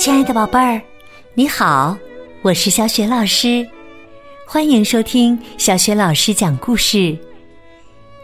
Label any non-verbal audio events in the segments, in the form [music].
亲爱的宝贝儿，你好，我是小雪老师，欢迎收听小雪老师讲故事，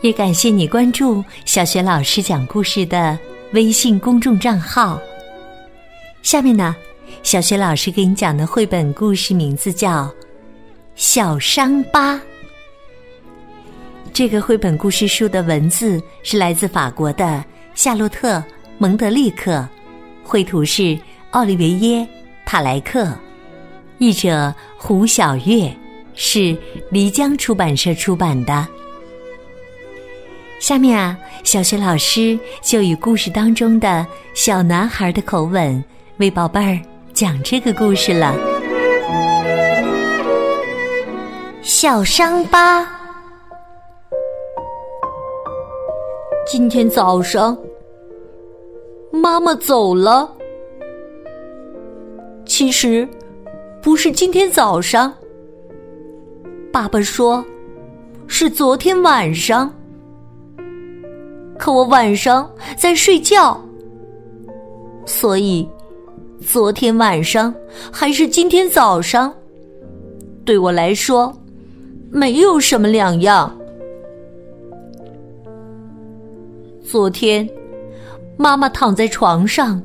也感谢你关注小雪老师讲故事的微信公众账号。下面呢，小雪老师给你讲的绘本故事名字叫《小伤疤》。这个绘本故事书的文字是来自法国的夏洛特·蒙德利克，绘图是。奥利维耶·塔莱克，译者胡晓月，是漓江出版社出版的。下面啊，小学老师就以故事当中的小男孩的口吻，为宝贝儿讲这个故事了。小伤疤。今天早上，妈妈走了。其实，不是今天早上。爸爸说，是昨天晚上。可我晚上在睡觉，所以昨天晚上还是今天早上，对我来说没有什么两样。昨天，妈妈躺在床上，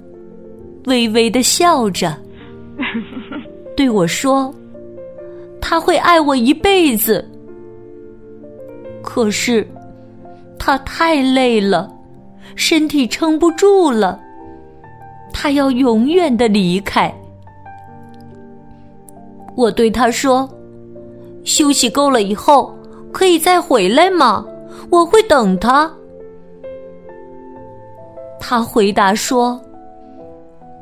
微微的笑着。对我说：“他会爱我一辈子。”可是他太累了，身体撑不住了，他要永远的离开。我对他说：“休息够了以后，可以再回来吗？我会等他。”他回答说：“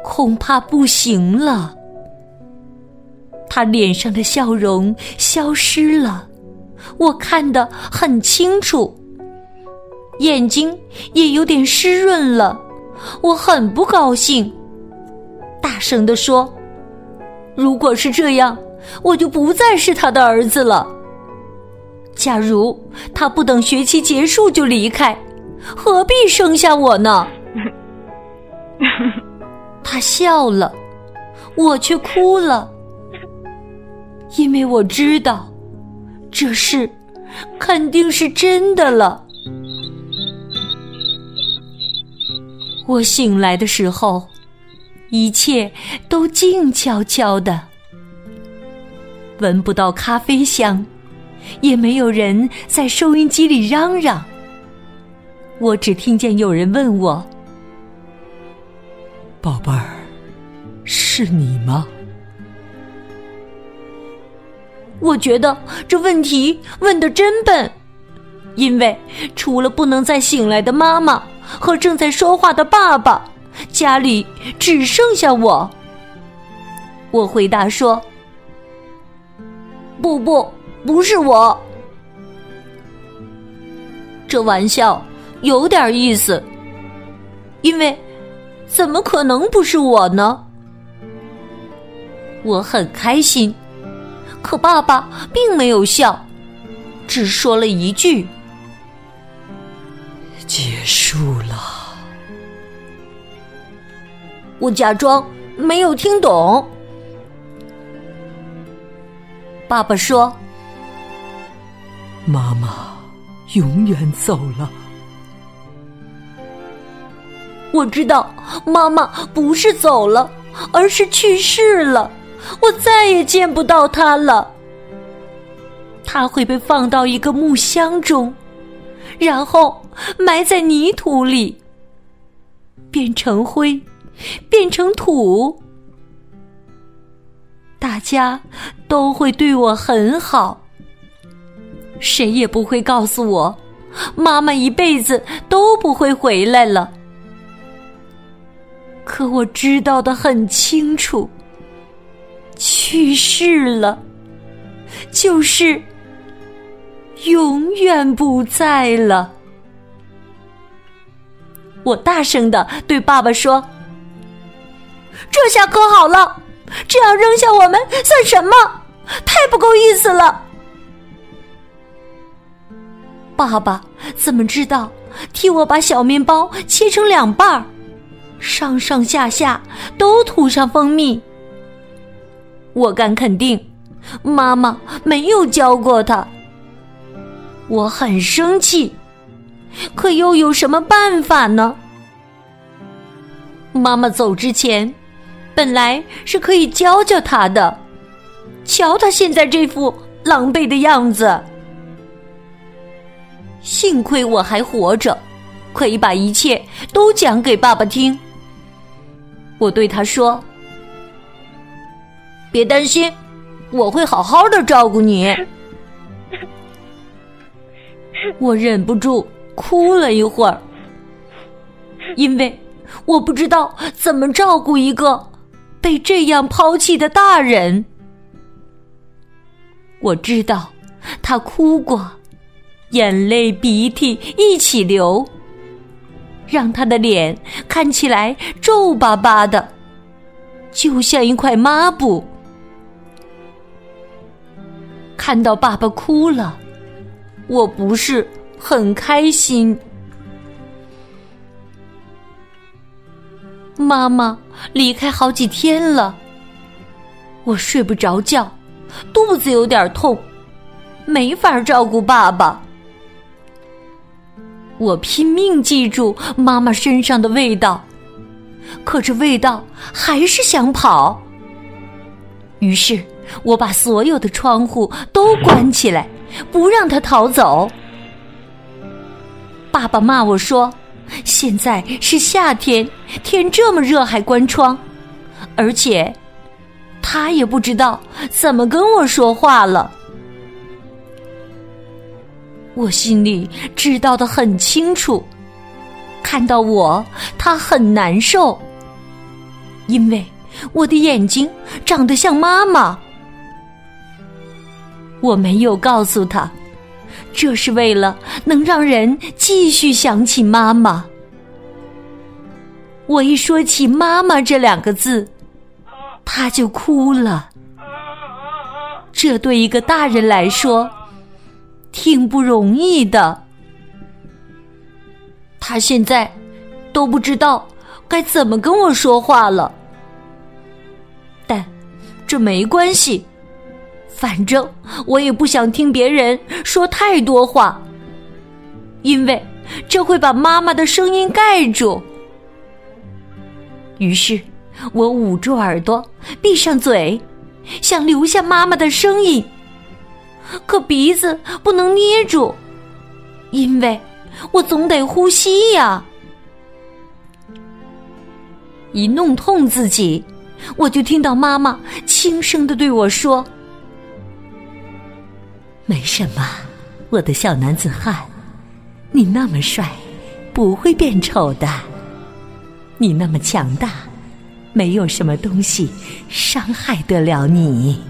恐怕不行了。”他脸上的笑容消失了，我看得很清楚，眼睛也有点湿润了。我很不高兴，大声地说：“如果是这样，我就不再是他的儿子了。假如他不等学期结束就离开，何必生下我呢？” [laughs] 他笑了，我却哭了。因为我知道，这事肯定是真的了。我醒来的时候，一切都静悄悄的，闻不到咖啡香，也没有人在收音机里嚷嚷。我只听见有人问我：“宝贝儿，是你吗？”我觉得这问题问的真笨，因为除了不能再醒来的妈妈和正在说话的爸爸，家里只剩下我。我回答说：“不不，不是我。”这玩笑有点意思，因为怎么可能不是我呢？我很开心。可爸爸并没有笑，只说了一句：“结束了。”我假装没有听懂。爸爸说：“妈妈永远走了。”我知道妈妈不是走了，而是去世了。我再也见不到他了。他会被放到一个木箱中，然后埋在泥土里，变成灰，变成土。大家都会对我很好，谁也不会告诉我，妈妈一辈子都不会回来了。可我知道的很清楚。去世了，就是永远不在了。我大声的对爸爸说：“这下可好了，这样扔下我们算什么？太不够意思了。”爸爸怎么知道替我把小面包切成两半儿？上上下下都涂上蜂蜜。我敢肯定，妈妈没有教过他。我很生气，可又有什么办法呢？妈妈走之前，本来是可以教教他的。瞧他现在这副狼狈的样子。幸亏我还活着，可以把一切都讲给爸爸听。我对他说。别担心，我会好好的照顾你。我忍不住哭了一会儿，因为我不知道怎么照顾一个被这样抛弃的大人。我知道他哭过，眼泪鼻涕一起流，让他的脸看起来皱巴巴的，就像一块抹布。看到爸爸哭了，我不是很开心。妈妈离开好几天了，我睡不着觉，肚子有点痛，没法照顾爸爸。我拼命记住妈妈身上的味道，可这味道还是想跑。于是。我把所有的窗户都关起来，不让他逃走。爸爸骂我说：“现在是夏天，天这么热还关窗。”而且，他也不知道怎么跟我说话了。我心里知道的很清楚，看到我，他很难受，因为我的眼睛长得像妈妈。我没有告诉他，这是为了能让人继续想起妈妈。我一说起“妈妈”这两个字，他就哭了。这对一个大人来说，挺不容易的。他现在都不知道该怎么跟我说话了，但这没关系。反正我也不想听别人说太多话，因为这会把妈妈的声音盖住。于是，我捂住耳朵，闭上嘴，想留下妈妈的声音，可鼻子不能捏住，因为我总得呼吸呀。一弄痛自己，我就听到妈妈轻声的对我说。没什么，我的小男子汉，你那么帅，不会变丑的。你那么强大，没有什么东西伤害得了你。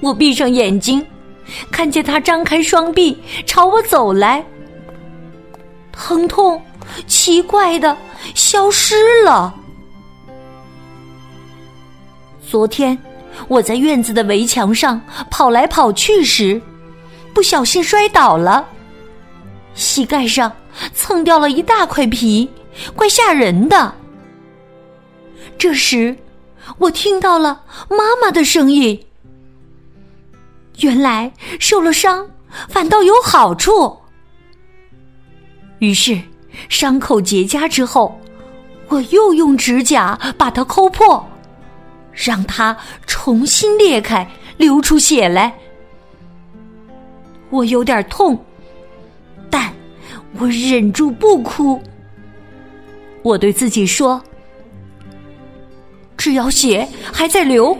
我闭上眼睛，看见他张开双臂朝我走来，疼痛奇怪的消失了。昨天。我在院子的围墙上跑来跑去时，不小心摔倒了，膝盖上蹭掉了一大块皮，怪吓人的。这时，我听到了妈妈的声音。原来受了伤反倒有好处。于是，伤口结痂之后，我又用指甲把它抠破。让它重新裂开，流出血来。我有点痛，但我忍住不哭。我对自己说：“只要血还在流，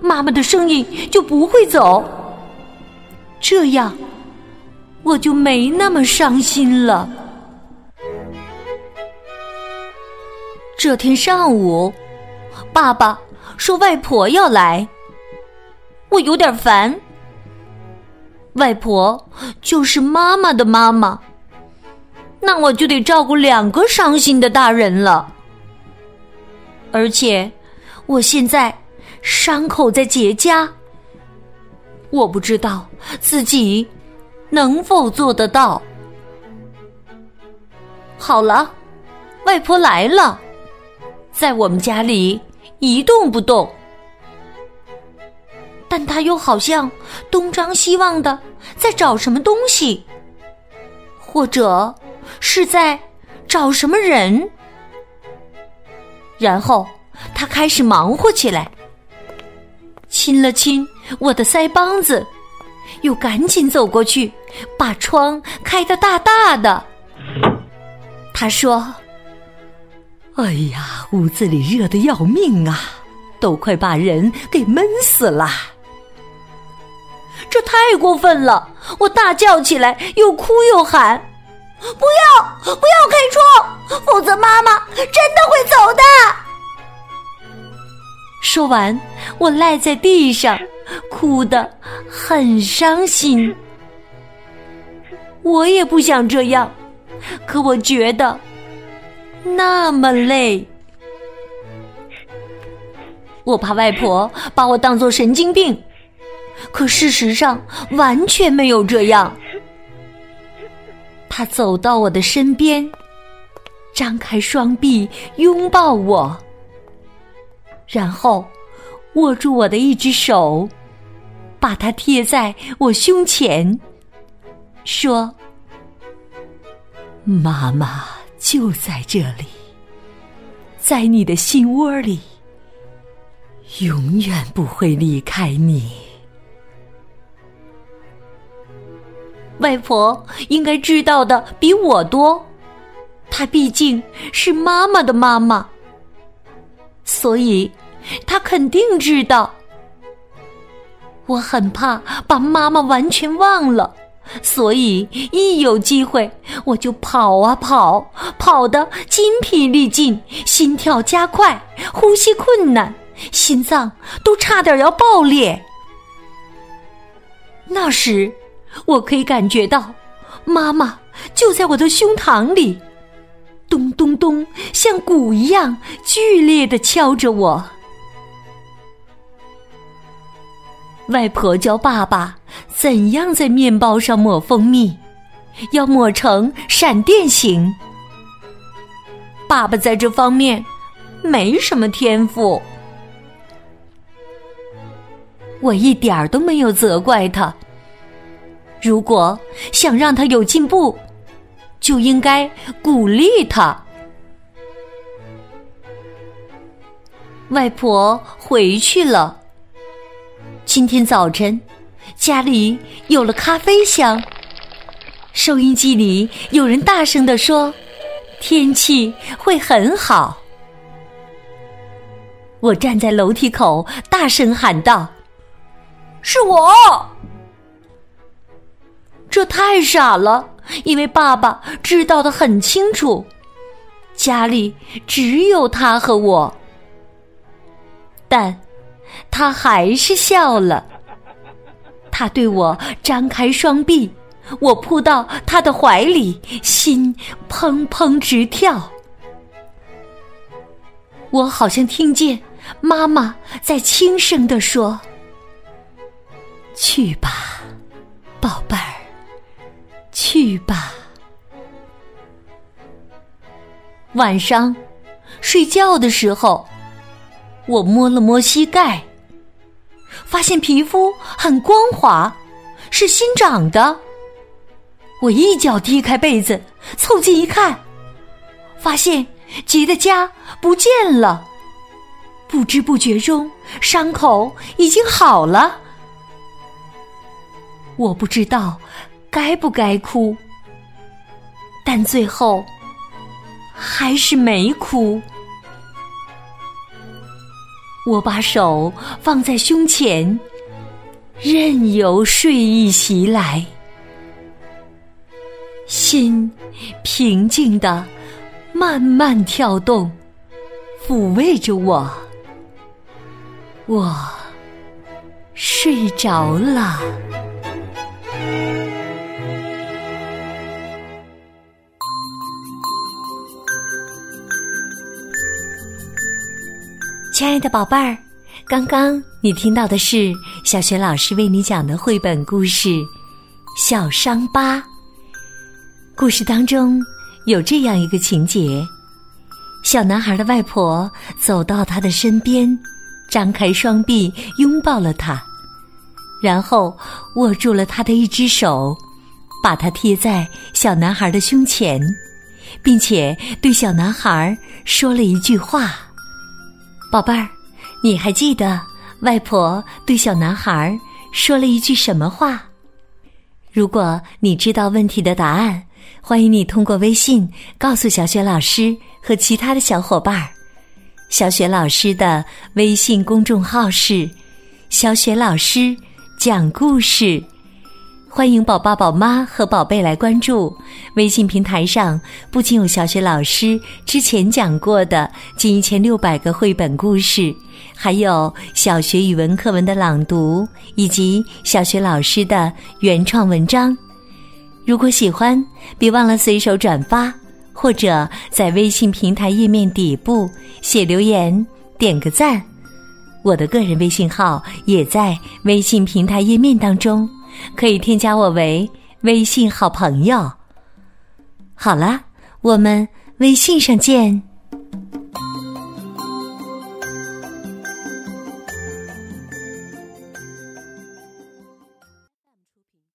妈妈的声音就不会走。这样，我就没那么伤心了。”这天上午，爸爸。说外婆要来，我有点烦。外婆就是妈妈的妈妈，那我就得照顾两个伤心的大人了。而且我现在伤口在结痂，我不知道自己能否做得到。好了，外婆来了，在我们家里一动不动，但他又好像东张西望的在找什么东西，或者是在找什么人。然后他开始忙活起来，亲了亲我的腮帮子。又赶紧走过去，把窗开得大大的。他说：“哎呀，屋子里热得要命啊，都快把人给闷死了。”这太过分了！我大叫起来，又哭又喊：“不要，不要开窗，否则妈妈真的会走的！”说完，我赖在地上。哭得很伤心，我也不想这样，可我觉得那么累。我怕外婆把我当做神经病，可事实上完全没有这样。她走到我的身边，张开双臂拥抱我，然后。握住我的一只手，把它贴在我胸前，说：“妈妈就在这里，在你的心窝里，永远不会离开你。”外婆应该知道的比我多，她毕竟是妈妈的妈妈，所以。她肯定知道，我很怕把妈妈完全忘了，所以一有机会我就跑啊跑，跑得筋疲力尽，心跳加快，呼吸困难，心脏都差点要爆裂。那时，我可以感觉到，妈妈就在我的胸膛里，咚咚咚，像鼓一样剧烈的敲着我。外婆教爸爸怎样在面包上抹蜂蜜，要抹成闪电形。爸爸在这方面没什么天赋，我一点儿都没有责怪他。如果想让他有进步，就应该鼓励他。外婆回去了。今天早晨，家里有了咖啡香。收音机里有人大声的说：“天气会很好。”我站在楼梯口，大声喊道：“是我！”这太傻了，因为爸爸知道的很清楚，家里只有他和我。但。他还是笑了。他对我张开双臂，我扑到他的怀里，心砰砰直跳。我好像听见妈妈在轻声地说：“去吧，宝贝儿，去吧。”晚上睡觉的时候。我摸了摸膝盖，发现皮肤很光滑，是新长的。我一脚踢开被子，凑近一看，发现结的痂不见了。不知不觉中，伤口已经好了。我不知道该不该哭，但最后还是没哭。我把手放在胸前，任由睡意袭来，心平静的慢慢跳动，抚慰着我。我睡着了。亲爱的宝贝儿，刚刚你听到的是小学老师为你讲的绘本故事《小伤疤》。故事当中有这样一个情节：小男孩的外婆走到他的身边，张开双臂拥抱了他，然后握住了他的一只手，把他贴在小男孩的胸前，并且对小男孩说了一句话：“宝贝儿，你还记得外婆对小男孩说了一句什么话？”如果你知道问题的答案，欢迎你通过微信告诉小雪老师和其他的小伙伴儿。小雪老师的微信公众号是“小雪老师讲故事”，欢迎宝宝、宝妈和宝贝来关注。微信平台上不仅有小学老师之前讲过的近一千六百个绘本故事，还有小学语文课文的朗读，以及小学老师的原创文章。如果喜欢，别忘了随手转发，或者在微信平台页面底部写留言，点个赞。我的个人微信号也在微信平台页面当中，可以添加我为微信好朋友。好了，我们微信上见。